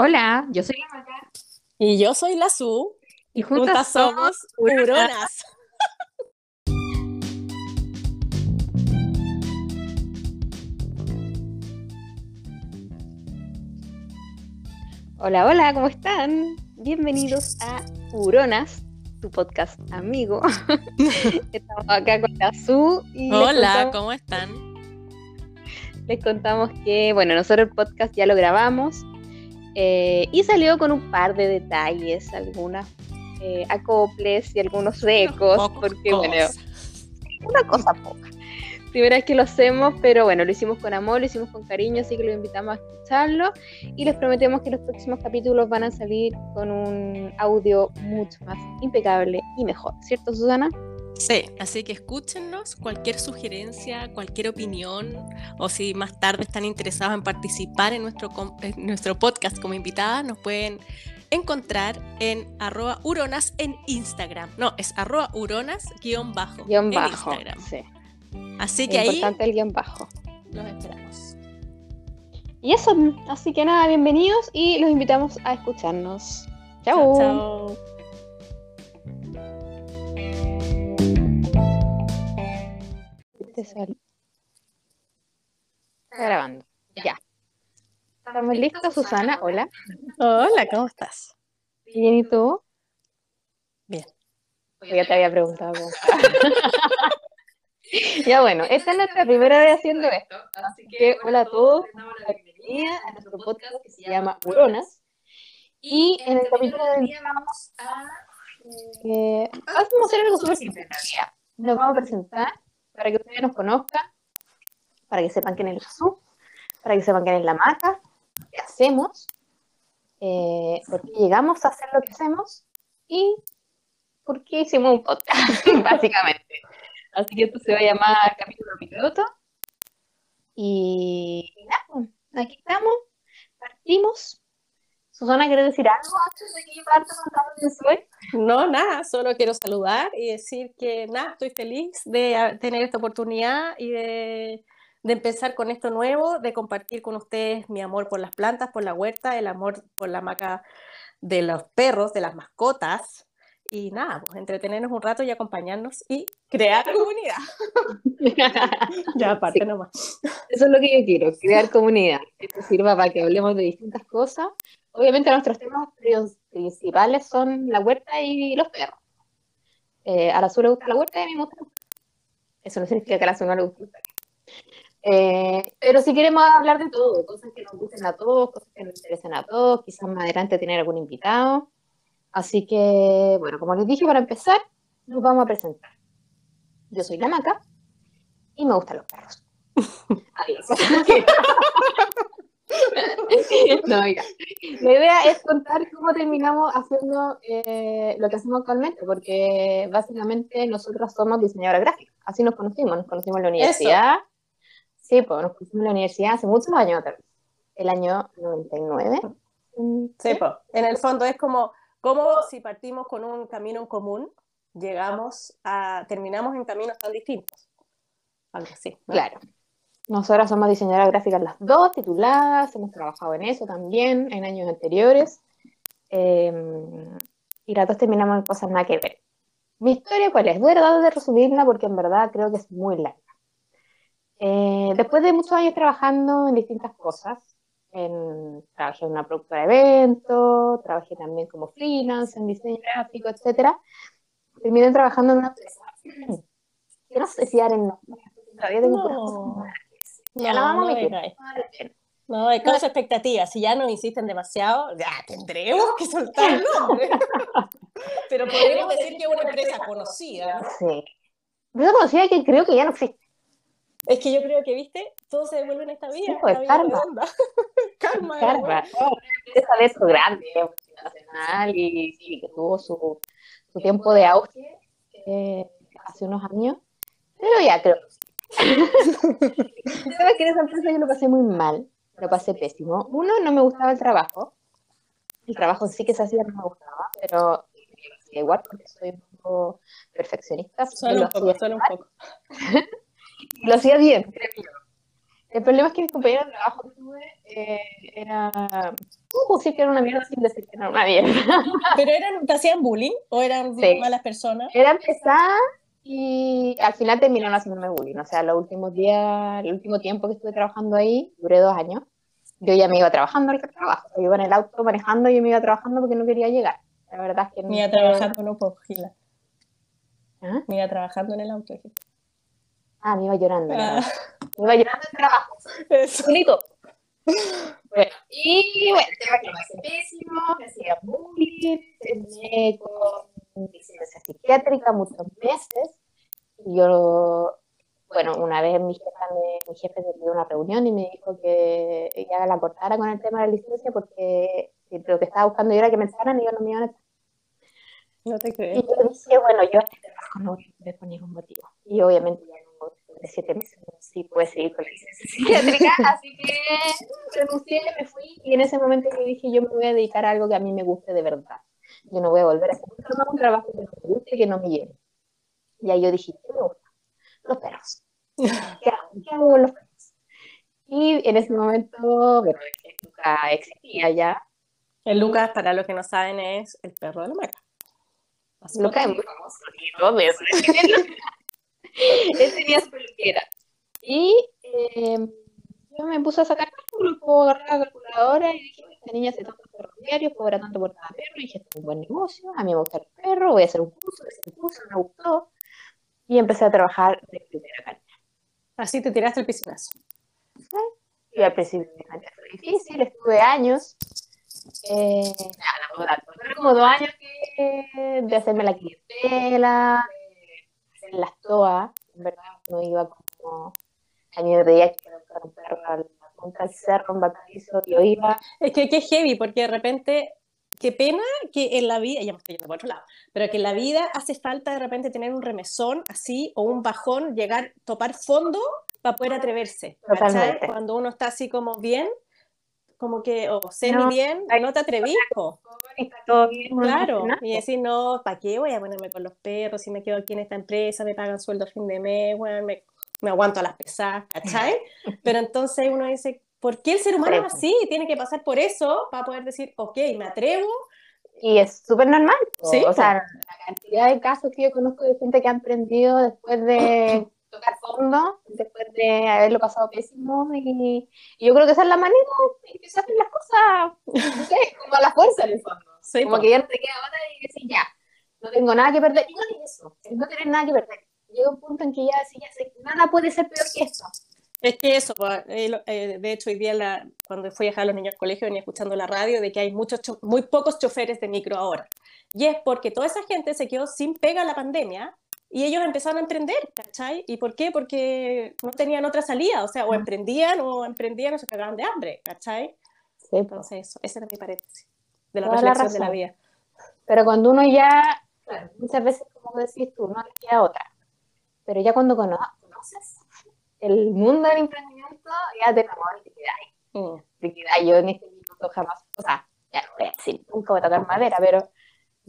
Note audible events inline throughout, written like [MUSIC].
Hola, yo soy la Maca. Y yo soy la Su. Y juntas, somos Uronas. [LAUGHS] Hola, hola, ¿cómo están? Bienvenidos a Uronas, tu podcast amigo. [LAUGHS] Estamos acá con la Su. Y hola, ¿cómo están? Les contamos que, bueno, nosotros el podcast ya lo grabamos eh, y salió con un par de detalles, algunas eh, acoples y algunos ecos, porque bueno, una cosa poca. Primera vez que lo hacemos, pero bueno, lo hicimos con amor, lo hicimos con cariño, así que los invitamos a escucharlo y les prometemos que los próximos capítulos van a salir con un audio mucho más impecable y mejor, ¿cierto Susana? Sí, así que escúchenos, cualquier sugerencia, cualquier opinión, o si más tarde están interesados en participar en nuestro, nuestro podcast como invitada, nos pueden encontrar en arroba uronas en Instagram. No, es arroba uronas guion bajo. en Instagram. Sí. Así que ahí. Importante el guion bajo. Los esperamos. Y eso, así que nada, bienvenidos y los invitamos a escucharnos. Chao. chao. Está grabando. Ya. ¿Estamos listos, Susana? Hola. Hola, ¿cómo estás? Bien, ¿y tú? Bien. Ya te había preguntado. [LAUGHS] ya bueno, esta es nuestra primera vez haciendo esto. Así que hola a todos, la bienvenida a nuestro podcast que se llama Uronas. Y en el capítulo de hoy vamos a... Eh, vamos a hacer algo súper simple en realidad. Nos vamos a presentar para que ustedes nos conozcan, para que sepan quién es el Jesús, para que sepan quién es la maca, qué hacemos, eh, por qué llegamos a hacer lo que hacemos y por qué hicimos un podcast, [LAUGHS] básicamente. Así que esto se va a llamar capítulo piloto. Y, y nada, pues, aquí estamos, partimos. Susana, ¿quieres decir algo antes de que soy? No, nada, solo quiero saludar y decir que nada, estoy feliz de tener esta oportunidad y de, de, empezar con esto nuevo, de compartir con ustedes mi amor por las plantas, por la huerta, el amor por la maca de los perros, de las mascotas. Y nada, pues entretenernos un rato y acompañarnos y crear comunidad. [LAUGHS] ya, aparte nomás. Eso es lo que yo quiero, crear comunidad. Que esto sirva para que hablemos de distintas cosas obviamente nuestros temas principales son la huerta y los perros. Eh, a la azul le gusta la huerta y a mí me gusta Eso no significa que a la azul no le guste eh, pero si queremos hablar de todo, cosas que nos gusten a todos, cosas que nos interesen a todos, quizás más adelante tener algún invitado. Así que, bueno, como les dije, para empezar, nos vamos a presentar. Yo soy la Maca y me gustan los perros. [LAUGHS] Adiós. [LAUGHS] no, mira. La idea es contar cómo terminamos haciendo eh, lo que hacemos actualmente, porque básicamente nosotros somos diseñadoras gráficas. Así nos conocimos, nos conocimos en la universidad. Sí, pues nos conocimos en la universidad hace muchos años, el año 99. Sí, pues en el fondo es como, como si partimos con un camino en común, llegamos a, terminamos en caminos tan distintos. Algo así. Claro. Nosotras somos diseñadoras gráficas las dos, tituladas, hemos trabajado en eso también en años anteriores. Em, y las dos terminamos en cosas nada que ver. Mi historia, ¿cuál es? Voy a tratar de resumirla porque en verdad creo que es muy larga. Eh, después de muchos años trabajando en distintas cosas, en, trabajé en una productora de eventos, trabajé también como freelance en diseño gráfico, etc. Terminé trabajando en una empresa que no sé si dar todavía tengo no. Ya no, vamos a No, es causa expectativas. Si ya nos insisten demasiado, ya tendremos que soltar el nombre. [LAUGHS] Pero podemos decir que es una empresa conocida. Sí. Empresa conocida que creo que ya no existe. Es que yo creo que, viste, todo se devuelve en esta vida. Sí, pues, karma. [LAUGHS] karma. Karma. Esa de eso grande, nacional y, sí, que tuvo su, su tiempo de auge eh, hace unos años. Pero ya creo [LAUGHS] ¿Sabes que en esa empresa yo lo pasé muy mal? Lo pasé pésimo. Uno, no me gustaba el trabajo. El trabajo sí que se hacía no me gustaba, pero igual porque soy un poco perfeccionista. Solo un poco, solo un poco. [LAUGHS] lo hacía bien, creo El problema es que mis compañeros de trabajo que tuve eh, era puedo decir que era una mierda sin decir que era una mierda. [LAUGHS] ¿Pero eran, te hacían bullying o eran Sí. malas personas? Era pesada y al final terminaron haciéndome bullying. O sea, los últimos días, el último tiempo que estuve trabajando ahí, duré dos años, yo ya me iba trabajando al trabajo. Yo iba en el auto manejando y yo me iba trabajando porque no quería llegar. La verdad es que no. Me iba trabajando, no, pues, Gila. ¿Ah? Me iba trabajando en el auto. dijiste. Ah, me iba llorando. Ah. Me iba llorando en trabajo. eso. Bonito. Bueno, y bueno, el tema que me hacía pésimo, me hacía bullying, terminé con licencia psiquiátrica muchos meses. Y yo, bueno, una vez mi, jefa me, mi jefe me pidió una reunión y me dijo que ya la cortara con el tema de la licencia porque lo que estaba buscando yo era que me echaran y yo no me iban a echar. No te Y creo. yo dije, bueno, yo a este trabajo no voy a por ningún motivo. Y obviamente ya de siete meses sí pude seguir con la licencia psiquiátrica, [LAUGHS] así que renuncié, me fui y en ese momento yo dije, yo me voy a dedicar a algo que a mí me guste de verdad. Yo no voy a volver a hacer un trabajo que no me guste y que no me llene. Y ahí yo dije, ¿qué me gusta? Los perros. [LAUGHS] ¿Qué hago? ¿Qué hago con los perros? Y en ese momento, bueno, que nunca existía ya, El Lucas, para los que no saben, es el perro de la maca. Lucas es muy famoso, y todo eso. [LAUGHS] Él tenía su peluquera. Y eh, yo me puse a sacar cálculos, puedo agarrar la calculadora y dije, esta niña hace tantos perros diarios, cobra tanto por cada perro, y dije, esto es un buen negocio, a mí me gusta el perro, voy a hacer un curso, hacer un curso, me gustó. Y empecé a trabajar de peluquera canina. Así te tiraste el piscinazo. Y al principio fue difícil, estuve años, eh, nada, no dar, fueron como dos años que, de hacerme la clientela, hacer las toas, en verdad no iba como años de día que un perro a la punta del cerro, en Valparaíso, yo iba, Es que, es heavy, porque de repente, qué pena que en la vida, ya me estoy yendo por otro lado, pero que en la vida hace falta de repente tener un remesón así o un bajón, llegar, topar fondo para poder atreverse. Totalmente. Cuando uno está así como bien, como que, o semi No, bien, hay- no te atrevís, po. Está todo bien, Claro, y decir, no, ¿para qué voy a ponerme con los perros? Si me quedo aquí en esta empresa, me pagan sueldo a fin de mes, bueno, me, me aguanto a las pesadas, ¿cachai? [LAUGHS] Pero entonces uno dice, ¿por qué el ser humano es así? Tiene que pasar por eso para poder decir, ok, me atrevo. Y es súper normal. Sí, o sea, la cantidad de casos que yo conozco de gente que ha emprendido después de [CLEARS THROAT] tocar fondo, después de haberlo pasado pésimo. Y, y yo creo que esa es la manera en que se hacen las cosas, no sé, [LAUGHS] como a la fuerza en el fondo. Sí, Como que ya no te queda otra y decir, ya, no tengo nada que perder. Y no es eso, es no tener nada que perder. Llega un punto en que ya, sí, ya sé, nada puede ser peor que esto. Es que eso, eh, eh, de hecho, hoy día la- cuando fui a dejar a los niños al colegio venía escuchando la radio de que hay muchos, cho- muy pocos choferes de micro ahora. Y es porque toda esa gente se quedó sin pega la pandemia y ellos empezaron a emprender, ¿cachai? ¿Y por qué? Porque no tenían otra salida, o sea, o emprendían o emprendían o se cagaban de hambre, ¿cachai? Sí. Entonces, eso, ese era mi paréntesis de la Toda la reflexión de la vida. Pero cuando uno ya, claro, muchas veces, como decís tú, no le queda otra. Pero ya cuando cono- conoces el mundo del emprendimiento, ya te enamoras y te quedas. Mm. Te quedas yo en este minuto jamás, o sea, ya no voy a decir, nunca voy a tocar madera, pero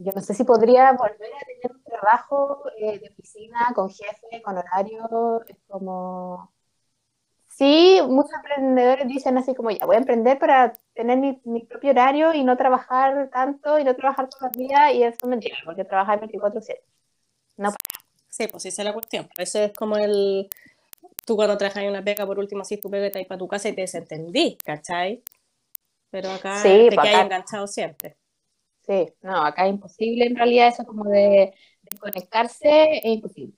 yo no sé si podría volver a tener un trabajo eh, de oficina con jefe, con horario, es como... Sí, muchos emprendedores dicen así como, ya voy a emprender para tener mi, mi propio horario y no trabajar tanto y no trabajar todos los días, y eso es mentira, porque trabajar 24/7. No, Sí, pues esa es la cuestión. Eso es como el... Tú cuando trabajas en una pega, por último, así tu pega está ahí para tu casa y te desentendí, ¿cachai? Pero acá Sí, te pues quedas enganchado siempre. Sí, no, acá es imposible en realidad eso como de desconectarse, es imposible.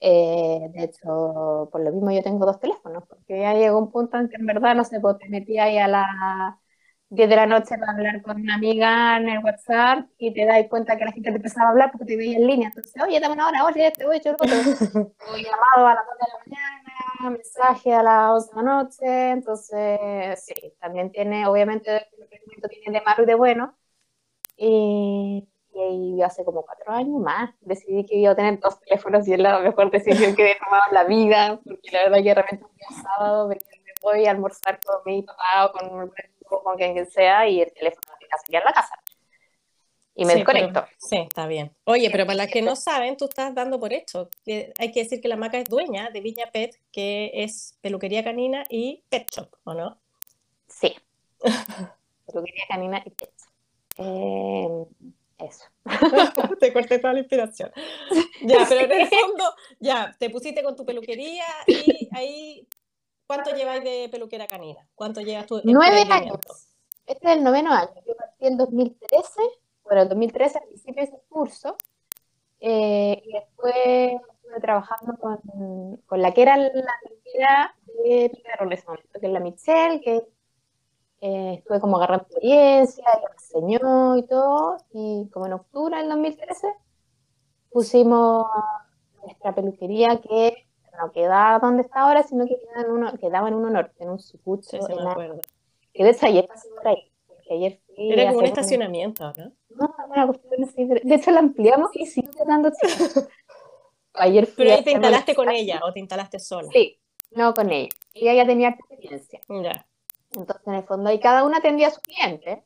Eh, de hecho, por lo mismo yo tengo dos teléfonos, porque ya llegó un punto en que en verdad, no sé, pues te metí ahí a las 10 de la noche para hablar con una amiga en el WhatsApp y te das cuenta que la gente te empezaba a hablar porque te veía en línea. Entonces, oye, dame una hora, oye, te voy a echar. O [LAUGHS] llamado a las 2 de la mañana, mensaje a las 11 de la noche. Entonces, sí, también tiene, obviamente, el tiene de malo y de bueno. Y, y ahí hace como cuatro años más decidí que iba a tener dos teléfonos y es la mejor decisión que he tomado en la vida, porque la verdad que de repente un día sábado me, voy a almorzar con mi papá o con, con quien sea y el teléfono se queda en la casa. Y me Sí, desconecto. pero- sí, está bien. Oye, pero para las que no saben, tú estás dando por hecho. que hay que decir que la maca es dueña de Viña Pet, que es peluquería canina y pet shop, ¿o no? Sí. Peluquería [LAUGHS] peluquería canina y pet. Eh, eso. [LAUGHS] te corté toda la inspiración. [LAUGHS] Ya, pero en el fondo, ya, te pusiste con tu peluquería y ahí, ¿cuánto lleváis de peluquera canina? ¿Cuánto llevas tú? Nueve años. Este es el noveno año. Yo partí en 2013, bueno, en 2013 al principio ese curso, eh, y después estuve trabajando con, con, la que era la peluquera de Picarro en ese momento, que es la Michelle, que eh, estuve como agarrando experiencia, me enseñó y todo, y como en octubre del 2013 pusimos nuestra peluquería que no quedaba donde está ahora, sino que quedaba en uno, quedaba en uno norte, en un sucucho. Sí, me acuerdo. Que de hecho ayer pasé por ahí. Ayer fui Era como un estacionamiento, ¿no? No, una cuestión así. De hecho, la ampliamos y sigue quedando [LAUGHS] Ayer fui Pero ahí te instalaste con ella o te instalaste sola. Sí, no con ella. Ella ya tenía experiencia. Ya. Entonces, en el fondo, y cada una atendía a su cliente,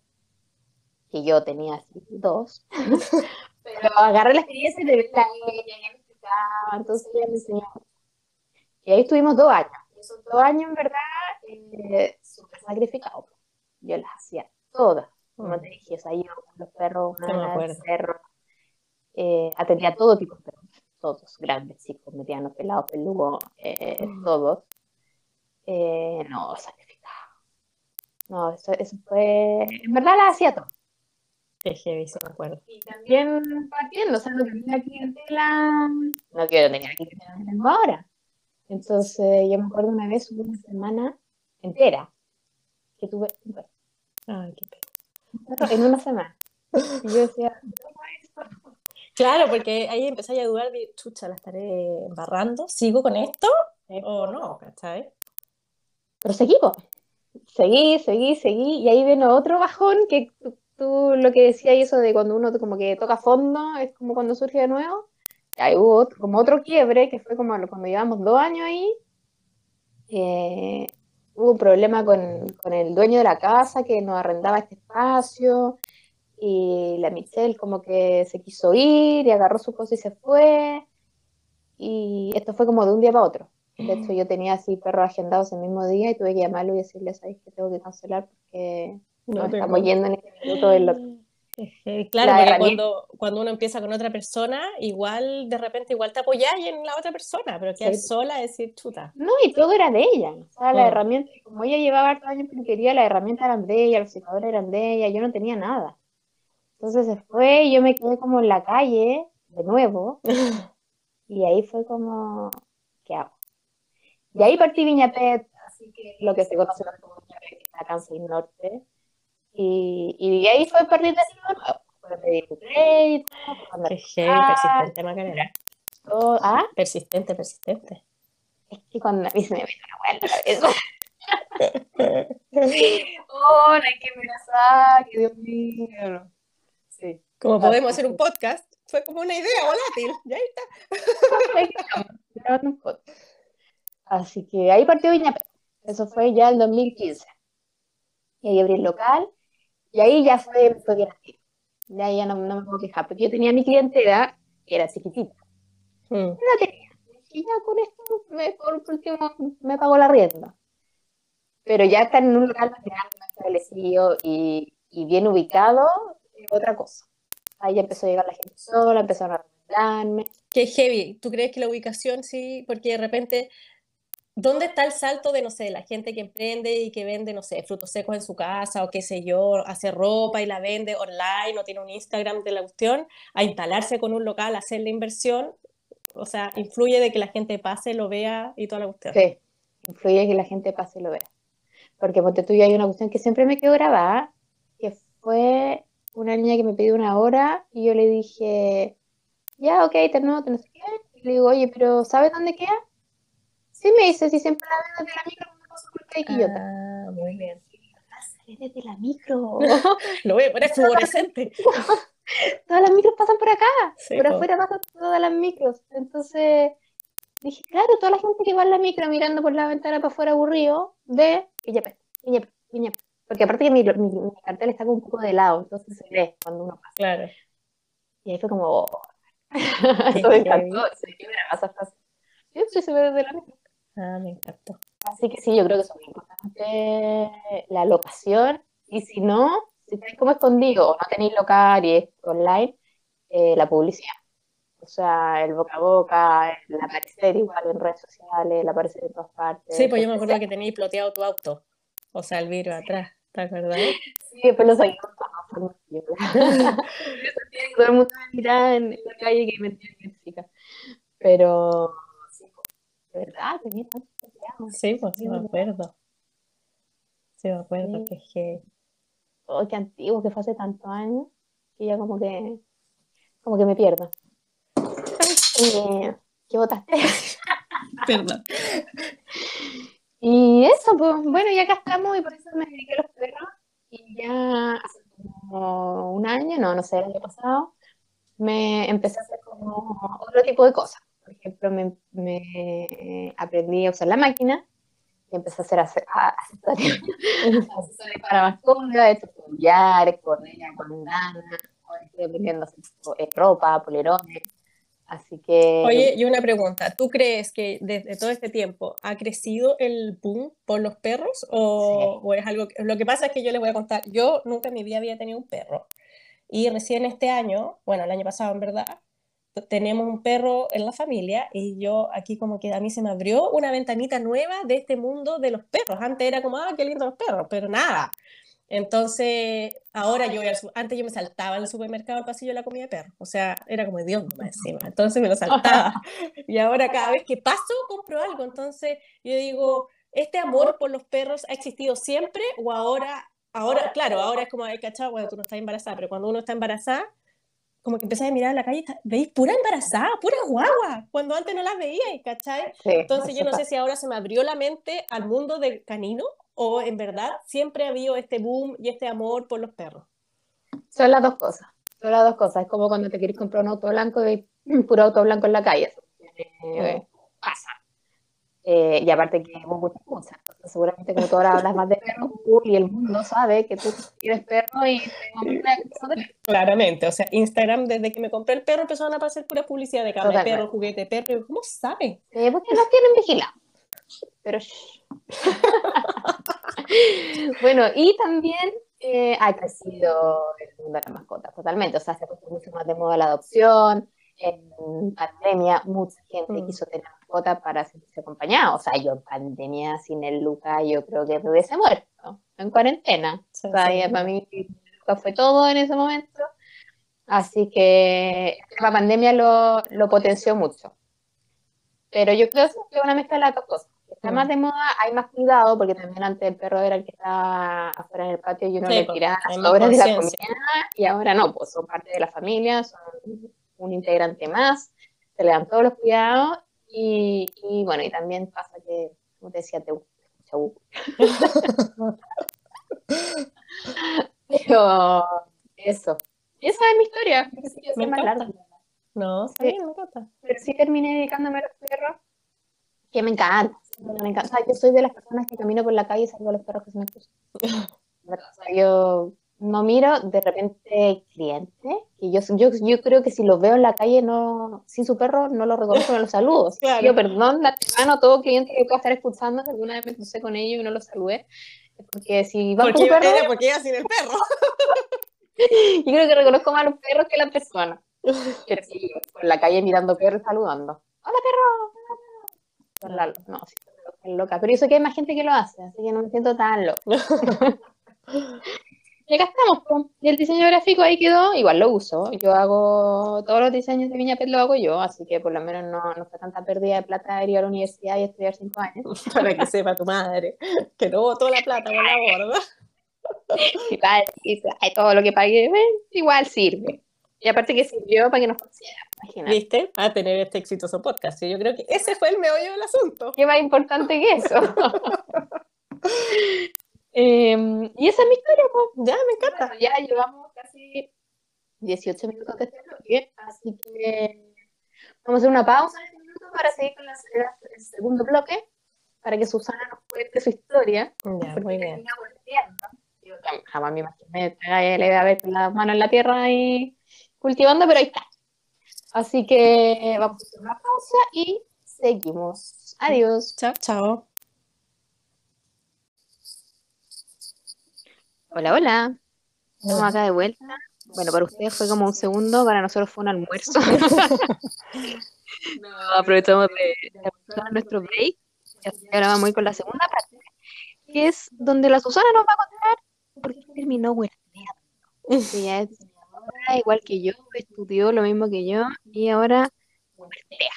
que yo tenía así dos, [LAUGHS] pero agarré la experiencia de verla ella, ella me explicaba, entonces ella me enseñó. Y ahí estuvimos dos años. Y esos dos años, en verdad, eh, súper sacrificados. Yo las hacía todas, como te dije, o sea, yo con los perros, el cerro, eh, atendía todo tipo de perros, todos, grandes, chicos, medianos, pelados, peludos, eh, todos. Eh, no, sacrificado no, eso, eso fue. En verdad la hacía todo. Qué heavy, se me acuerdo. Y también partiendo, o sea, no tenía clientela. No quiero tener clientela que tengo ahora. Entonces, yo me acuerdo una vez, hubo una semana entera que tuve. Ay, qué pena. En una semana. Y yo decía, Claro, porque ahí empecé a dudar de, chucha, la estaré embarrando, ¿sigo con esto? ¿O no? ¿Cachai? Pero seguimos seguí, seguí, seguí, y ahí viene otro bajón que tú, lo que decías eso de cuando uno como que toca fondo, es como cuando surge de nuevo. Ahí hubo otro, como otro quiebre, que fue como cuando llevamos dos años ahí. Eh, hubo un problema con, con, el dueño de la casa que nos arrendaba este espacio y la Michelle como que se quiso ir y agarró su cosa y se fue. Y esto fue como de un día para otro. De hecho, yo tenía así perros agendados el mismo día y tuve que llamarlo y decirle, ¿sabes que tengo que cancelar porque no, estamos yendo en este minuto del Claro, porque cuando, cuando uno empieza con otra persona, igual de repente igual te apoyáis en la otra persona, pero quedar sola decir chuta. No, y todo era de ella. O sea, la herramienta, como ella llevaba hartos años en peluquería, las herramientas eran de ella, los secadores eran de ella, yo no tenía nada. Entonces se fue y yo me quedé como en la calle, de nuevo, [LAUGHS] y ahí fue como, ¿qué hago? Y ahí partí Viñapet, así que lo que se conoce como Viñapet, que está acá en norte. Y, y ahí fue partir de nuevo, pedir un crédito. Qué persistente, Macarena. ¿Ah? Persistente, persistente. Es que cuando a mí se me mete una la cabeza. oh, no hay que me que Dios mío. Sí. Como podemos hacer un podcast, fue como una idea volátil. Ya ahí está. [LAUGHS] Un podcast. Así que ahí partió Viña Eso fue ya el 2015. Y ahí abrí el local. Y ahí ya fue, fue bien así. Ya, ya no, no, me puedo quejar, porque yo tenía mi clientela que era chiquitita. Mm. la tenía. Y ya con esto, me, por último, me pagó la rienda. Pero ya estar en un local más grande, más establecido y, y bien ubicado, es otra cosa. Ahí ya empezó a llegar la gente sola, empezaron a recomendarme. Qué heavy. ¿Tú crees que la ubicación sí? Porque de repente ¿Dónde está el salto de, no sé, la gente que emprende y que vende, no sé, frutos secos en su casa o qué sé yo, hace ropa y la vende online o tiene un Instagram de la cuestión, a instalarse con un local, hacer la inversión? O sea, influye de que la gente pase, lo vea y toda la cuestión. Sí, influye que la gente pase y lo vea. Porque ponte tú hay una cuestión que siempre me quedó grabada, que fue una niña que me pidió una hora y yo le dije, ya, ok, te te no sé qué. Y le digo, oye, pero ¿sabes dónde queda? Sí, me dice, si siempre la veo desde la micro, me paso por Quillota. Ah, muy bien. Sale desde la micro. [LAUGHS] Lo voy a poner fluorescente. [LAUGHS] todas las micros pasan por acá. por afuera pasan todas las micros. Entonces dije, claro, toda la gente que va en la micro mirando por la ventana para afuera aburrido, ve Viñapé, Viñapé, Viñapé. Porque aparte que mi, mi, cartel está como un poco de lado, entonces se ve cuando uno pasa. Claro. Y ahí fue como, oh. [LAUGHS] Eso me encantó. Se me. Yo desde la micro. Ah, me encantó. Así que sí, yo creo que es muy importante la locación y si no, si estáis como escondido o no tenéis local y es online, eh, la publicidad. O sea, el boca a boca, el aparecer igual en redes sociales, el aparecer en todas partes. Sí, pues yo me acuerdo que tenías ploteado tu auto, o sea, el vidrio atrás, ¿te acuerdas? Sí, después lo saqué con [LAUGHS] [LAUGHS] Todo el mundo me miraba en la calle que me. Pero, verdad, tenía tanto Sí, pues sí, me acuerdo. Sí, me acuerdo que es que. Oh, qué antiguo, que fue hace tantos años, que ya como que, como que me pierdo. [LAUGHS] Eh, ¿Qué votaste? [LAUGHS] Perdón. Y eso, pues, bueno, ya acá estamos y por eso me dediqué a los perros. Y ya hace como un año, no, no sé, el año pasado, me empecé a hacer como otro tipo de cosas. Ejemplo, me, me aprendí a usar la máquina y empecé a hacer accesorios, [LAUGHS] [LAUGHS] para mascotas, he hecho collares, correa con lana, ahora estoy aprendiendo a hacer eh, ropa, polerones. Así que. Oye, y una pregunta. ¿Tú crees que desde todo este tiempo ha crecido el boom por los perros? ¿O, o es algo que, Lo que pasa es que yo les voy a contar. Yo nunca en mi vida había tenido un perro. Y recién este año, bueno, el año pasado en verdad, tenemos un perro en la familia y yo aquí como que a mí se me abrió una ventanita nueva de este mundo de los perros. Antes era como, ah, qué lindo los perros, pero nada. Entonces, ahora yo, antes yo me saltaba en el supermercado el pasillo de la comida de perro, o sea, era como Dios más encima, entonces me lo saltaba. [LAUGHS] Y ahora cada vez que paso compro algo, entonces yo digo, ¿este amor por los perros ha existido siempre o ahora, ahora, claro, ahora es como, hay cachado, bueno, tú no estás embarazada, pero cuando uno está embarazada, como que empecé a mirar en la calle, veis pura embarazada, pura guagua, cuando antes no las veía, ¿cachai? Entonces yo no sé si ahora se me abrió la mente al mundo del canino o en verdad siempre ha habido este boom y este amor por los perros. Son las dos cosas, son las dos cosas. Es como cuando te quieres comprar un auto blanco y puro auto blanco en la calle. Eh, pasa. Eh, y aparte que vos muchas cosas. seguramente como tú ahora hablas más de perros, y el mundo sabe que tú tienes perro y Claramente, o sea, Instagram desde que me compré el perro empezaron a pasar pura publicidad de cama perro, juguete perro. ¿Cómo sabe? Eh, porque no tienen vigilado. Pero [LAUGHS] bueno, y también eh, ha crecido el mundo de las mascotas totalmente. O sea, se ha puesto mucho más de moda la adopción. En pandemia, mucha gente mm. quiso tener mascota para sentirse acompañada. O sea, yo en pandemia sin el Luca, yo creo que me hubiese muerto en cuarentena. o sea, para mí Luca fue todo en ese momento. Así que la pandemia lo, lo potenció mucho. Pero yo creo que es una mezcla de las dos cosas está más de moda, hay más cuidado, porque también antes el perro era el que estaba afuera en el patio y uno le pues, tiraba las sobras de la comida, y ahora no, pues son parte de la familia, son un integrante más, se le dan todos los cuidados, y, y bueno, y también pasa que, como te decía, te gusta. Pero eso. Esa es mi historia. me encanta. No, sí, me encanta. Pero sí terminé dedicándome a los perros, que me encanta me encanta. yo soy de las personas que camino por la calle y salgo a los perros que se me cruzan. [LAUGHS] yo no miro de repente cliente, y yo, yo, yo creo que si lo veo en la calle no sin su perro no lo reconozco, no lo saludo. [LAUGHS] Yo, perdón, la mano todo cliente que pueda estar escuchando, que alguna vez me crucé con ellos y no lo saludé. Porque si va con perro... Porque iba sin el perro. [LAUGHS] yo creo que reconozco más a los perros que a las personas. Pero sí, por la calle mirando perros saludando. ¡Hola, perro! no, sí, loca. Pero eso que hay más gente que lo hace, así que no me siento tan loca. [LAUGHS] y acá estamos, y el diseño gráfico ahí quedó, igual lo uso. Yo hago todos los diseños de Viña Pet, lo hago yo, así que por lo menos no, no fue tanta pérdida de plata ir a la universidad y estudiar cinco años. [LAUGHS] Para que sepa tu madre, que no toda la plata con la borda. [LAUGHS] y todo lo que pagué, igual sirve. Y aparte que sirvió para que nos conociera, ¿Viste? A tener este exitoso podcast. Y yo creo que ese fue el meollo del asunto. ¿Qué más importante que eso? [LAUGHS] Em, y esa es mi historia, pues. Ya, me encanta. ya llevamos casi 18 minutos de este bloque, así que vamos a hacer una pausa en este minuto para seguir con el segundo bloque, para que Susana nos cuente su historia. Ya, muy bien. Yo jamás me imaginé le a ver con las manos en la tierra y cultivando, pero ahí está. Así que vamos a hacer una pausa y seguimos. Adiós. Chao, chao. Hola, hola. Estamos acá de vuelta. Bueno, para ustedes fue como un segundo, para nosotros fue un almuerzo. [LAUGHS] no, aprovechamos de, de nuestro break. Y ahora vamos a ir con la segunda parte, que es donde la Susana nos va a contar por qué terminó huerteando. [LAUGHS] Ella es igual que yo, estudió lo mismo que yo y ahora huertea.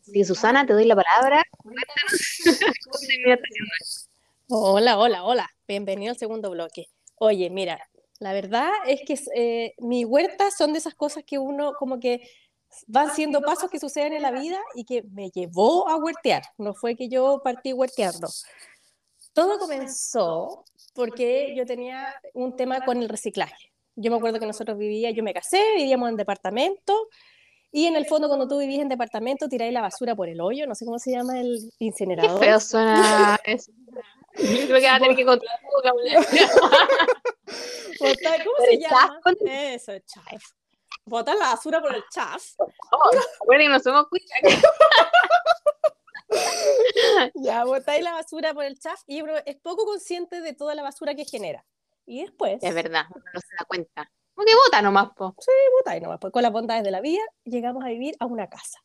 Así que Susana, te doy la palabra. [LAUGHS] Hola, hola, hola. Bienvenido al segundo bloque. Oye, mira, la verdad es que eh, mi huerta son de esas cosas que uno como que van siendo pasos que suceden en la vida y que me llevó a huertear. No fue que yo partí huerteando. Todo comenzó porque yo tenía un tema con el reciclaje. Yo me acuerdo que nosotros vivíamos, yo me casé, vivíamos en departamento y en el fondo cuando tú vivís en departamento tiráis la basura por el hoyo, no sé cómo se llama el incinerador. Qué feo suena eso. [LAUGHS] Creo que va a tener que controlar [LAUGHS] ¿Cómo se llama? Eso, chaf. Botar la basura por el chaf. Oh, bueno, no somos [LAUGHS] ya, botáis la basura por el chaf y es poco consciente de toda la basura que genera. Y después. Es verdad, no se da cuenta. Como que bota nomás, po. Sí, bota y nomás. Pues con las bondades de la vida llegamos a vivir a una casa.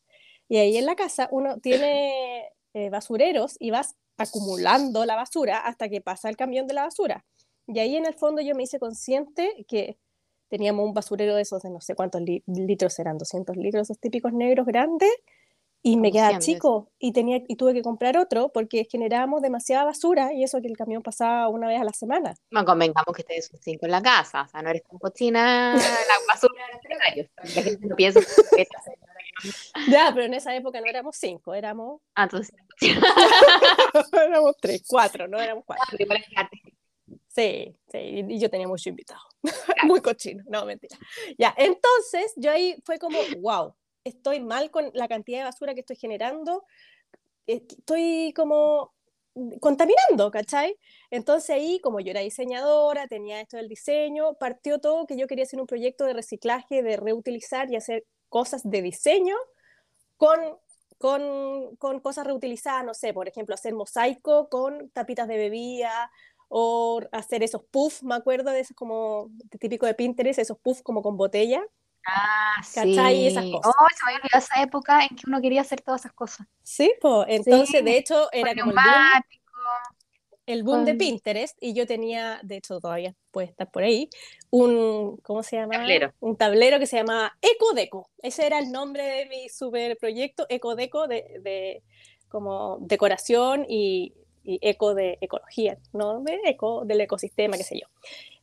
Y ahí en la casa uno tiene eh, basureros y vas acumulando la basura hasta que pasa el camión de la basura. Y ahí en el fondo yo me hice consciente que teníamos un basurero de esos de no sé cuántos litros eran, 200 litros, esos típicos negros grandes, y me quedaba chico y, tenía, y tuve que comprar otro porque generábamos demasiada basura y eso que el camión pasaba una vez a la semana. No convengamos que estés un cinco en la casa, o sea, no eres tan cochina la basura de los La gente no piensa que [LAUGHS] [LAUGHS] Ya, pero en esa época no éramos cinco, éramos. [LAUGHS] Ah, entonces. [LAUGHS] éramos tres, cuatro, no éramos cuatro. Sí, sí, y yo tenía mucho invitado. Muy cochino, no, mentira. Ya, entonces yo ahí fue como, wow, estoy mal con la cantidad de basura que estoy generando, eh, estoy como contaminando, ¿cachai? Entonces ahí, como yo era diseñadora, tenía esto del diseño, partió todo que yo quería hacer un proyecto de reciclaje, de reutilizar y hacer cosas de diseño con, con, con cosas reutilizadas, no sé, por ejemplo, hacer mosaico con tapitas de bebida o hacer esos puffs, me acuerdo de esos como típico de Pinterest, esos puffs como con botella. Ah, ¿cachai? Sí. Esas cosas. Oh, se me había esa época en que uno quería hacer todas esas cosas. Sí, pues, entonces, de hecho, era como el boom, el boom de Pinterest, y yo tenía, de hecho, todavía puede estar por ahí, un, ¿cómo se llama? Tablero. Un tablero que se llamaba Ecodeco. Ese era el nombre de mi super proyecto, Ecodeco, de, de como decoración y y eco de ecología, ¿no? De eco del ecosistema, qué sé yo.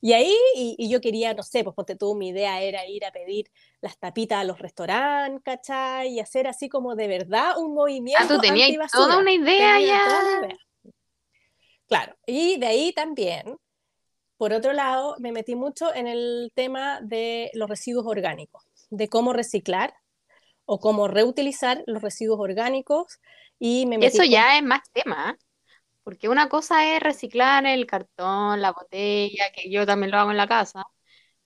Y ahí, y, yo quería, no sé, pues ponte tú, mi idea era ir a pedir las tapitas a los restaurantes, ¿cachai? Y hacer así como de verdad un movimiento. Ah, tú tenías toda una idea ya. Claro, y de ahí también, por otro lado, me metí mucho en el tema de los residuos orgánicos, de cómo reciclar o cómo reutilizar los residuos orgánicos. Y me Eso ya es más tema. Porque una cosa es reciclar el cartón, la botella, que yo también lo hago en la casa,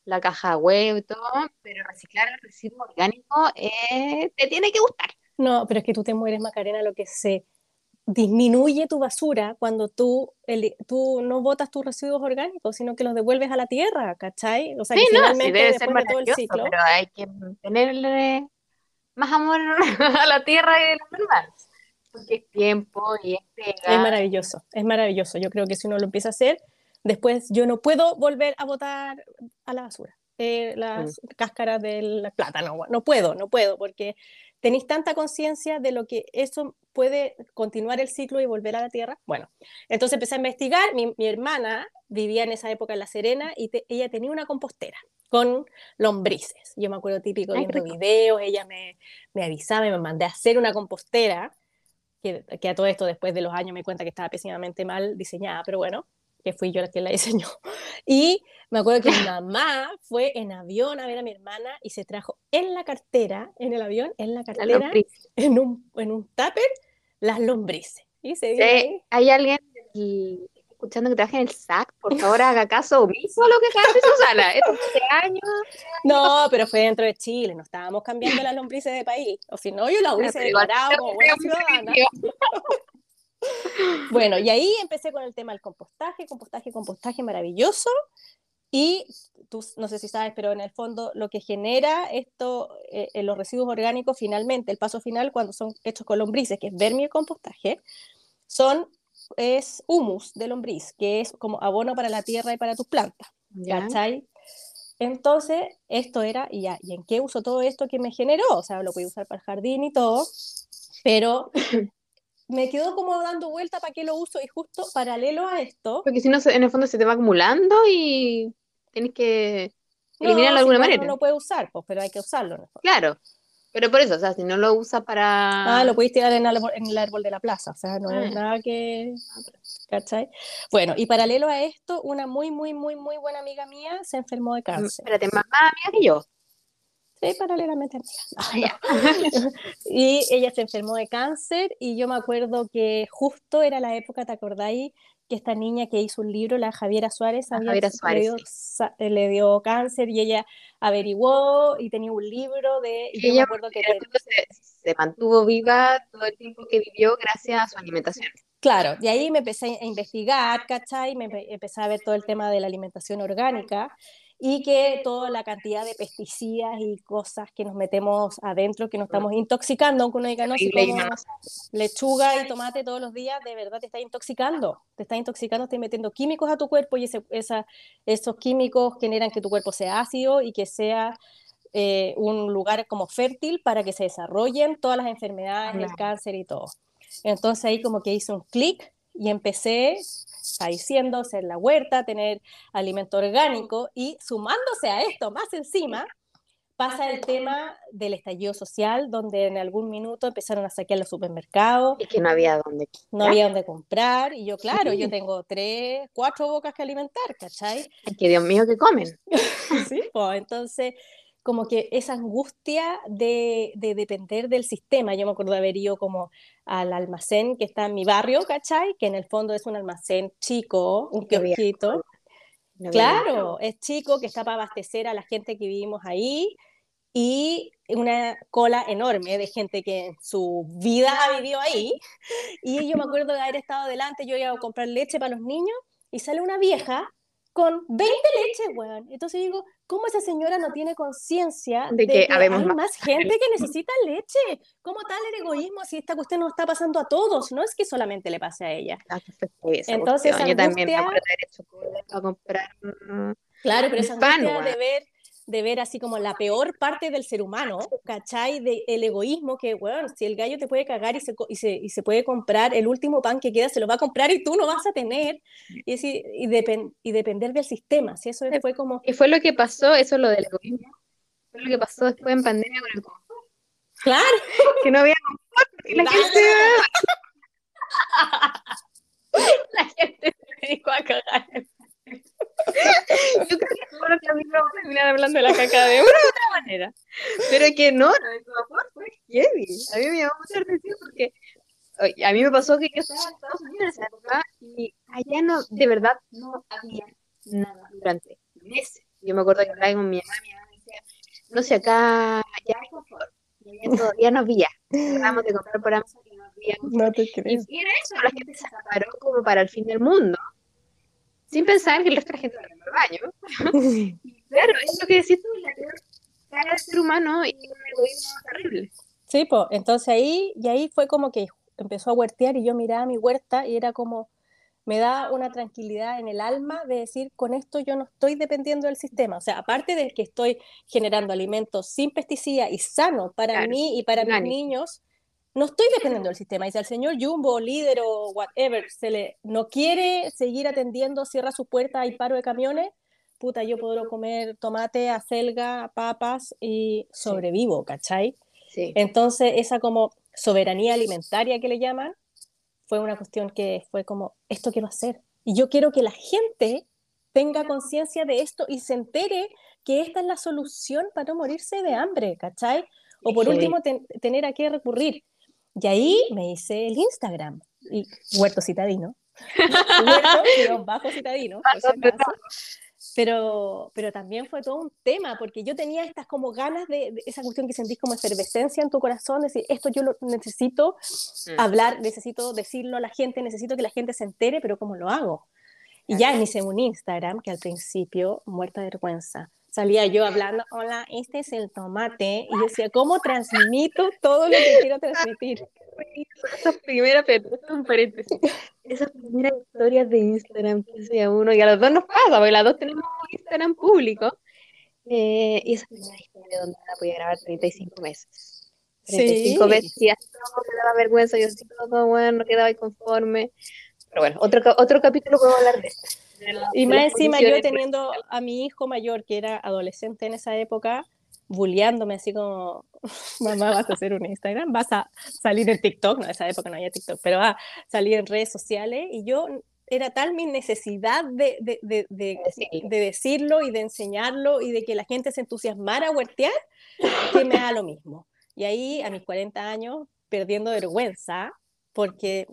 la caja web y todo, pero reciclar el residuo orgánico eh, te tiene que gustar. No, pero es que tú te mueres, Macarena, lo que se disminuye tu basura cuando tú, el, tú no botas tus residuos orgánicos, sino que los devuelves a la tierra, ¿cachai? O sea, sí, no, sí debe ser maravilloso, pero hay que tenerle más amor [LAUGHS] a la tierra y a los animales porque es tiempo y es Es maravilloso, es maravilloso. Yo creo que si uno lo empieza a hacer, después yo no puedo volver a botar a la basura eh, las cáscaras del plátano. No puedo, no puedo, porque tenéis tanta conciencia de lo que eso puede continuar el ciclo y volver a la tierra. Bueno, entonces empecé a investigar. Mi, hermana vivía en esa época en La Serena y ella tenía una compostera con lombrices. Yo me acuerdo típico viendo videos, ella me, me avisaba y me mandé a hacer una compostera que, a todo esto después de los años me cuenta que estaba pésimamente mal diseñada, pero bueno, que fui yo la que la diseñó. [LAUGHS] Y me acuerdo que mi mamá fue en avión a ver a mi hermana y se trajo en la cartera, en el avión, en la cartera, en un, en un tupper, las lombrices. Y se sí, hay alguien escuchando que trabaja en el SAC, por [LAUGHS] favor haga caso omiso a lo que acaba de Susana. Este años. No, pero fue dentro de Chile, no estábamos cambiando las lombrices de país. O si no, yo la hubiese declarado como buena ciudadana. [LAUGHS] bueno, y ahí empecé con el tema del compostaje, compostaje, compostaje maravilloso. Y tú no sé si sabes, pero en el fondo lo que genera esto, eh, en los residuos orgánicos finalmente, el paso final cuando son hechos con lombrices, que es vermicompostaje, son, es humus de lombriz, que es como abono para la tierra y para tus plantas. ¿Cachai? Entonces, esto era, y ya, ¿y en qué uso todo esto que me generó? O sea, lo puedo usar para el jardín y todo, pero [LAUGHS] me quedo como dando vuelta para qué lo uso y justo paralelo a esto. Porque si no, en el fondo se te va acumulando y tienes que eliminarlo de alguna manera. No lo puede usar, pues, pero hay que usarlo. Claro, pero por eso, o sea, si no lo usa para... Ah, lo puedes tirar en, el árbol de la plaza, o sea, no es ah. nada que... ¿Cachai? Bueno, y paralelo a esto, una muy, muy, muy, muy buena amiga mía se enfermó de cáncer. Espérate, más amiga que yo. Sí, paralelamente [LAUGHS] amiga. [LAUGHS] y ella se enfermó de cáncer y yo me acuerdo que justo era la época, ¿te acordáis? que esta niña que hizo un libro, la Javiera Suárez, había, Le, dio, cáncer y ella averiguó y tenía un libro de... Y yo me acuerdo que se, mantuvo viva todo el tiempo que vivió gracias a su alimentación. Claro, y ahí me empecé a investigar, ¿cachai? Me empecé a ver todo el tema de la alimentación orgánica y que toda la cantidad de pesticidas y cosas que nos metemos adentro, que nos estamos intoxicando, aunque uno diga, no, si como lechuga y tomate todos los días, de verdad te está intoxicando, te está intoxicando, te metiendo químicos a tu cuerpo y ese, esa, esos químicos generan que tu cuerpo sea ácido y que sea eh, un lugar como fértil para que se desarrollen todas las enfermedades, el cáncer y todo. Entonces ahí como que hice un clic y empecé está diciendo, hacer la huerta, tener alimento orgánico y sumándose a esto, más encima, pasa el tema del estallido social, donde en algún minuto empezaron a saquear los supermercados. Y que no había dónde No había dónde comprar. Y yo, claro, yo [LAUGHS] tengo tres, cuatro bocas que alimentar, ¿cachai? que Dios mío, que comen. [LAUGHS] sí, pues entonces como que esa angustia de, de, depender del sistema. Yo me acuerdo de haber ido como al almacén que está en mi barrio, ¿cachai? Que en el fondo es un almacén chico, un kiosquito. claro, es chico, que está para abastecer a la gente que vivimos ahí y una cola enorme de gente que en su vida ha vivido ahí. Y yo me acuerdo de haber estado delante, yo iba a comprar leche para los niños y sale una vieja con 20 leches, weón. Entonces digo, ¿cómo esa señora no tiene conciencia de, que, hay más gente que necesita leche? ¿Cómo [LAUGHS] tal el egoísmo si esta cuestión no está pasando a todos? No es que solamente le pase a ella. Ah, Entonces, yo también me acuerdo de haber hecho a comprar Claro, pero esa angustia de ver de ver así como la peor parte del ser humano, ¿cachai? De el egoísmo que, bueno, si el gallo te puede cagar y se, y se, y se puede comprar el último pan que queda, se lo va a comprar y tú no vas a tener, y, y, y depender del sistema, si eso fue como... Y fue lo que pasó, eso lo del egoísmo, fue lo que pasó después en pandemia con el. Claro. que no había confort, la gente... [LAUGHS] la gente se dedicó a cagar. [LAUGHS] Yo creo que que a mí vamos a terminar hablando de la caca de una u otra manera. Pero que no, no, fue heavy. A mí me llamó mucha atención porque a mí me pasó que yo estaba en Estados Unidos en esa época y allá no, de verdad, no había nada durante meses. Yo me acuerdo que hablaba con mi mamá, mi mamá me decía, no sé, acá ya hay confort. Todavía no había. Tratamos de comprar por Amazon y no había. No te creo. Y era eso, la gente se separó como para el fin del mundo sin pensar que el resto de la gente en el baño. [LAUGHS] claro, es lo que decís tú, la peor cara del ser humano y un egoísmo terrible. Sí, pues, entonces ahí, y ahí fue como que empezó a huertear y yo miraba mi huerta y era como, me da una tranquilidad en el alma de decir, con esto yo no estoy dependiendo del sistema. O sea, aparte de que estoy generando alimentos sin pesticidas y sanos para mí y para mis niños, no estoy dependiendo del sistema. Y si al señor Jumbo, líder o whatever, se le no quiere seguir atendiendo, cierra su puerta, hay paro de camiones, puta, yo puedo comer tomate, acelga, papas y sobrevivo, ¿cachai? Sí. Entonces, esa como soberanía alimentaria que le llaman, fue una cuestión que fue como, esto quiero hacer. Y yo quiero que la gente tenga conciencia de esto y se entere que esta es la solución para no morirse de hambre, ¿cachai? O por último, tener a qué recurrir. Y ahí me hice el Instagram, y Huerto Citadino. [LAUGHS] Huerto, bajo citadino, pero, pero también fue todo un tema, porque yo tenía estas como ganas de, esa cuestión que sentís como efervescencia en tu corazón, decir, esto yo lo necesito mm. hablar, necesito decirlo a la gente, necesito que la gente se entere, pero ¿cómo lo hago? Y ya hice un Instagram que al principio, muerta de vergüenza, salía yo hablando, hola, este es el tomate, y yo decía, ¿cómo transmito todo lo que quiero transmitir? [LAUGHS] Un paréntesis, esas primeras historias de Instagram que hacía uno, y a los dos nos pasa, porque las dos tenemos Instagram público, eh, y esa primera historia donde la podía grabar 35 meses. 35 sí. veces, y así todo me daba vergüenza, yo así todo, bueno, no quedaba conforme. Pero bueno, otro, otro capítulo podemos hablar de esto. Y más encima yo teniendo a mi hijo mayor, que era adolescente en esa época, bulleándome así como, [LAUGHS] mamá, vas a hacer un Instagram, vas a salir en TikTok, no, en esa época no había TikTok, pero a salir en redes sociales. Y yo era tal mi necesidad de, de, de, de, decirlo. y de enseñarlo y de que la gente se entusiasmara a huertear, que me da lo mismo. Y ahí, a mis 40 años, perdiendo vergüenza, porque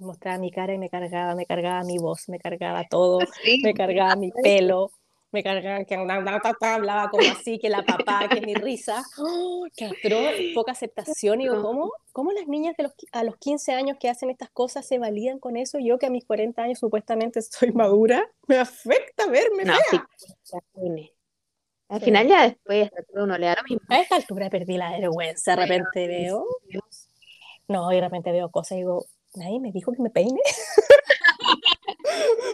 mostraba mi cara y me cargaba, me cargaba mi voz, me cargaba [LAUGHS] todo, me cargaba mi pelo, me cargaba que hablaba como así, que la papá, que mi risa, ¡Oh, que atroz, poca aceptación. Y digo, ¿cómo, ¿cómo las niñas de los, a los 15 años que hacen estas cosas se valían con eso? Yo que a mis 40 años supuestamente estoy madura, me afecta verme no, Al final ya después uno le da lo mismo. A esta altura perdí la vergüenza, de repente veo... No, y de repente veo cosas y digo, nadie me dijo que me peine. [LAUGHS]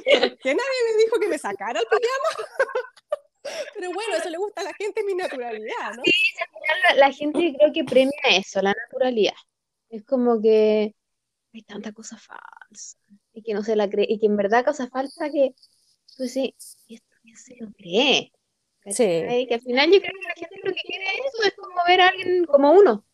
¿Por qué nadie me dijo que me sacara el pijama? Pero bueno, eso le gusta a la gente, mi naturalidad, ¿no? Sí, la, la gente creo que premia eso, la naturalidad. Es como que hay tanta cosa falsa y que no se la cree, y que en verdad cosa falsa que pues sí, esto ya se lo cree. Sí. Que al final yo creo que la gente lo que quiere es eso, es como ver a alguien como uno.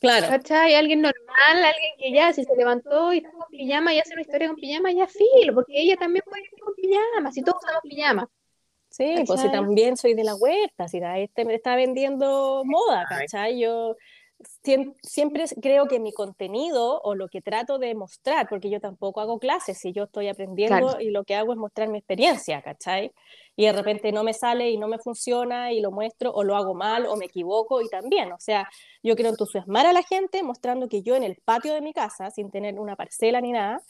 Claro. ¿Cachai? Alguien normal, alguien que ya, si se levantó y está con pijama y hace una historia con pijama, ya filo, porque ella también puede estar con pijama, si todos usamos pijama. Sí, pues si también soy de la huerta, si este me está vendiendo moda, ¿cachai? Yo siempre creo que mi contenido o lo que trato de mostrar, porque yo tampoco hago clases, si yo estoy aprendiendo y lo que hago es mostrar mi experiencia, ¿cachai? Y de repente no me sale y no me funciona y lo muestro o lo hago mal o me equivoco y también, o sea, yo quiero entusiasmar a la gente mostrando que yo en el patio de mi casa, sin tener una parcela ni nada,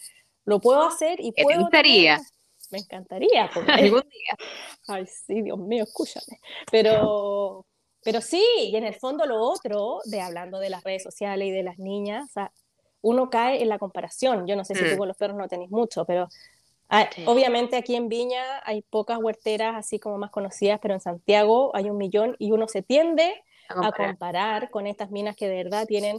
lo puedo hacer y puedo... Me gustaría? Me encantaría. Porque... [LAUGHS] Algún día. Ay, sí, Dios mío, escúchame. Pero pero sí, y en el fondo lo otro, de hablando de las redes sociales y de las niñas, o sea, uno cae en la comparación. Yo no sé si tú mm. con los perros no tenéis mucho, pero ah, obviamente aquí en Viña hay pocas huerteras así como más conocidas, pero en Santiago hay un millón y uno se tiende a comparar, con estas minas que de verdad tienen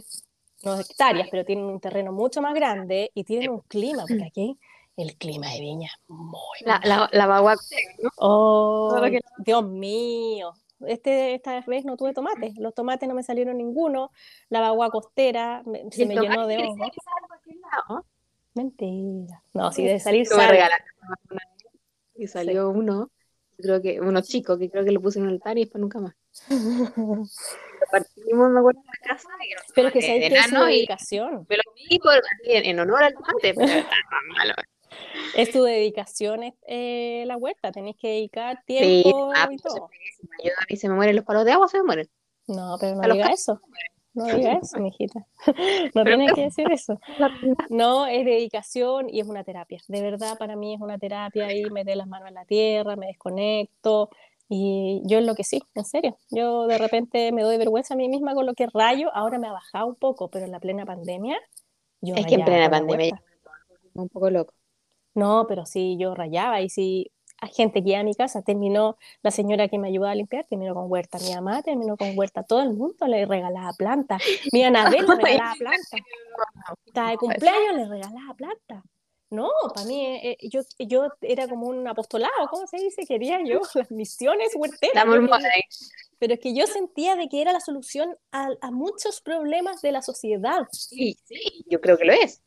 no hectáreas, pero tienen un terreno mucho más grande y tienen un clima, porque aquí el clima de Viña es muy La, la, la ¿no? Oh, Dios mío, este, esta vez no tuve tomates, los tomates no me salieron ninguno, la bagua costera se me llenó de hongos. Mentira. No, si de salir sal. Y salió uno, creo que, uno chico, que creo que lo puse en el altar y después nunca más. [LAUGHS] Partimos, me acuerdo, de la casa. pero es que se que es su dedicación. Me lo vi por, en, en honor al tomate, pero [LAUGHS] estaba malo. Es tu dedicación eh, la huerta, tenés que dedicar tiempo ah, y pues, todo. Yo, a mí se me mueren los palos de agua, se me mueren. No, pero no diga eso. No diga [LAUGHS] eso, mijita. [LAUGHS] No tienes que decir eso. [LAUGHS] No, es dedicación y es una terapia. De verdad, para mí es una terapia y meter las manos en la tierra, me desconecto. Y yo es lo que sí, en serio. Yo de repente me doy vergüenza a mí misma con lo que rayo. Ahora me ha bajado un poco, pero en la plena pandemia. Yo es que en plena pandemia un poco loco. No, pero sí, yo rayaba y si hay gente que iba a mi casa, terminó la señora que me ayudaba a limpiar, terminó con huerta, mi mamá terminó con huerta, todo el mundo le regalaba planta, mi Anabel le [LAUGHS] regalaba planta, estaba de cumpleaños le regalaba planta. No, para mí, eh, eh, yo, yo era como un apostolado, ¿cómo se dice? Quería yo [LAUGHS] las misiones huerteras. Pero es que yo sentía de que era la solución a, a muchos problemas de la sociedad. Sí, sí, yo creo que lo es.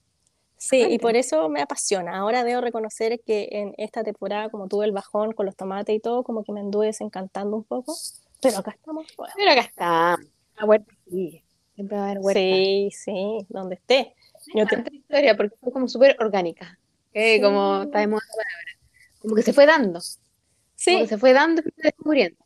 Sí, y por eso me apasiona. Ahora debo reconocer que en esta temporada, como tuve el bajón con los tomates y todo, como que me anduve desencantando un poco. Pero acá estamos. Pero acá está. La huerta sí. Siempre va a haber huerta. Sí, sí, donde esté. Yo te... historia porque fue como súper orgánica. Sí. Como está de moda Como que se fue dando. Sí. Como que se fue dando y se descubriendo.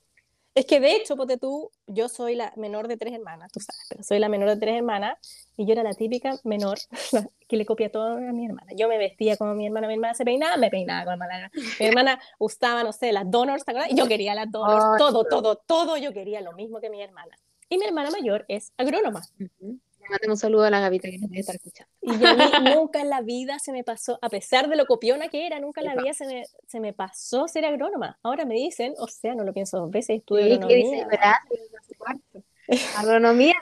Es que de hecho, porque tú, yo soy la menor de tres hermanas, tú sabes, pero soy la menor de tres hermanas y yo era la típica menor [LAUGHS] que le copia todo a mi hermana. Yo me vestía como mi hermana, mi hermana se peinaba, me peinaba como mi hermana. Mi hermana usaba, no sé, las donors, ¿te acuerdas? Y yo quería las donors, todo, todo, todo, yo quería lo mismo que mi hermana. Y mi hermana mayor es agrónoma. Le un saludo a la Gavita que nos debe estar escuchando. Y a mí nunca en la vida se me pasó, a pesar de lo copiona que era, nunca en la vida se me, se me pasó ser agrónoma. Ahora me dicen, o sea, no lo pienso dos veces, estudio agronomía. Agronomía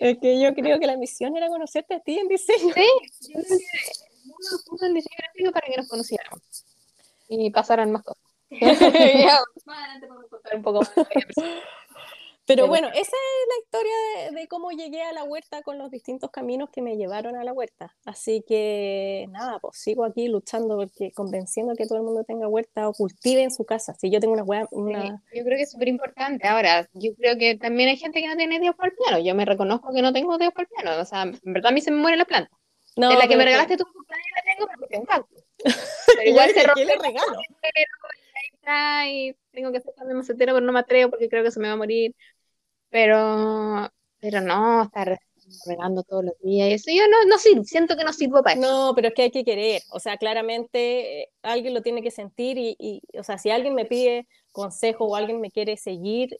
Es que yo creo que la misión era conocerte a ti en diseño. Sí, yo creo que en diseño gráfico para que nos conociéramos y pasaran más cosas. [LAUGHS] [LAUGHS] más adelante podemos contar un poco más. Pero bueno, esa es la historia de, cómo llegué a la huerta con los distintos caminos que me llevaron a la huerta. Así que nada, pues sigo aquí luchando porque convenciendo que todo el mundo tenga huerta o cultive en su casa. Si yo tengo una huerta, una... yo creo que es súper importante. Ahora, yo creo que también hay gente que no tiene Dios por el piano. Yo me reconozco que no tengo Dios por el piano. O sea, en verdad a mí se me muere la planta. No, en la que me regalaste tú, la tengo porque tengo un cactus. [LAUGHS] Pero igual se rompe. le regalo? Y tengo que hacer también macetero, pero no me atrevo porque creo que se me va a morir pero, pero no, estar regando todos los días y eso yo no, no sirvo, siento que no sirvo para eso. No, pero es que hay que querer, o sea, claramente eh, alguien lo tiene que sentir y, y, o sea, si alguien me pide consejo o alguien me quiere seguir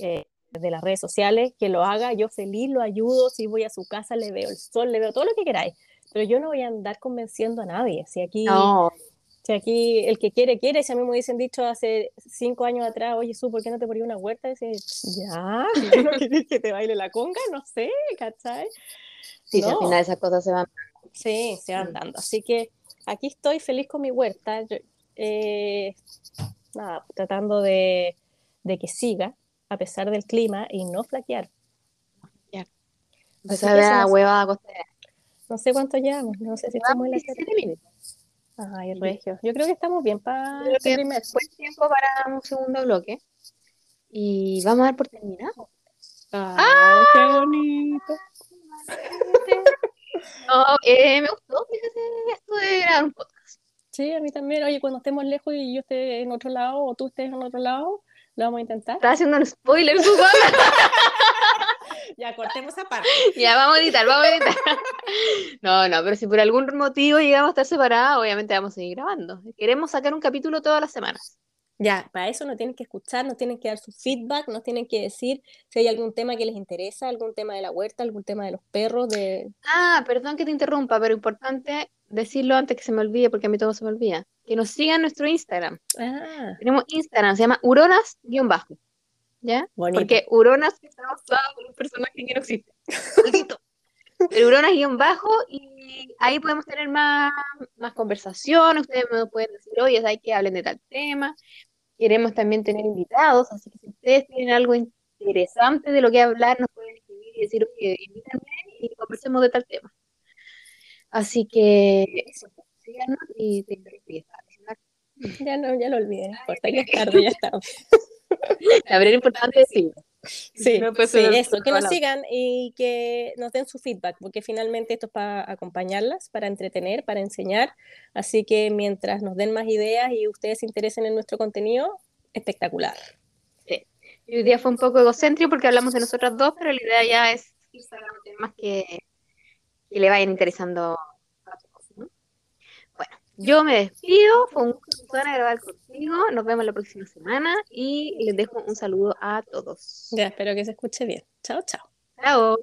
eh, de las redes sociales, que lo haga, yo feliz lo ayudo, si voy a su casa le veo el sol, le veo todo lo que queráis, pero yo no voy a andar convenciendo a nadie, si aquí... No aquí el que quiere, quiere. Si a mí me hubiesen dicho hace cinco años atrás, oye, Su, ¿por qué no te ponías una huerta? Y ya, ¿no [LAUGHS] quieres que te baile la conga? No sé, ¿cachai? Sí, al final esas cosas se van Sí, se van dando. Así que aquí estoy feliz con mi huerta. Eh, nada, tratando de, de, que siga a pesar del clima y no flaquear. Ya. A pesar de la costera. No sé cuánto llevamos, no sé si estamos en la minutos. Ay, regio. Yo creo que estamos bien para el primer. Buen tiempo para un segundo bloque. Y vamos a dar por terminado. ¡Ah! ¡Qué bonito! [LAUGHS] No, eh, me gustó, fíjate, esto de grabar un podcast. Sí, a mí también. Oye, cuando estemos lejos y yo esté en otro lado o tú estés en otro lado, lo vamos a intentar. Estás haciendo un spoiler, su [LAUGHS] [LAUGHS] Ya, cortemos aparte. Ya, vamos a editar, vamos a editar. [LAUGHS] No, no, pero si por algún motivo llegamos a estar separados, obviamente vamos a seguir grabando. Queremos sacar un capítulo todas las semanas. Ya, para eso no tienen que escuchar, nos tienen que dar su feedback, nos tienen que decir si hay algún tema que les interesa, algún tema de la huerta, algún tema de los perros, de... Ah, perdón que te interrumpa, pero importante decirlo antes que se me olvide, porque a mí todo se me olvida. Que nos sigan nuestro Instagram. Ah. Tenemos Instagram, se llama uronas-bajo. ¿Ya? Porque Uronas está basado en un personaje que no existe. Pero Uronas-bajo y ahí podemos tener más, más conversación. Ustedes me pueden decir, oye, hay que hablen de tal tema. Queremos también tener invitados, así que si ustedes tienen algo interesante de lo que hablar, nos pueden escribir y decir, oye, invítenme y conversemos de tal tema. Así que eso, síganos y te Ya no, ya lo olvidé, importa, es tarde, ya está. [LAUGHS] [LAUGHS] Verdad importante decirlo. Sí, sí eso, que nos sigan y que nos den su feedback, porque finalmente esto es para acompañarlas, para entretener, para enseñar. Así que mientras nos den más ideas y ustedes se interesen en nuestro contenido, espectacular. Sí. hoy día fue un poco egocéntrico porque hablamos de nosotras dos, pero la idea ya es irse a temas que, que le vayan interesando yo me despido, fue un gusto grabar contigo, nos vemos la próxima semana y les dejo un saludo a todos. Ya, espero que se escuche bien. Chao, chao. Chao.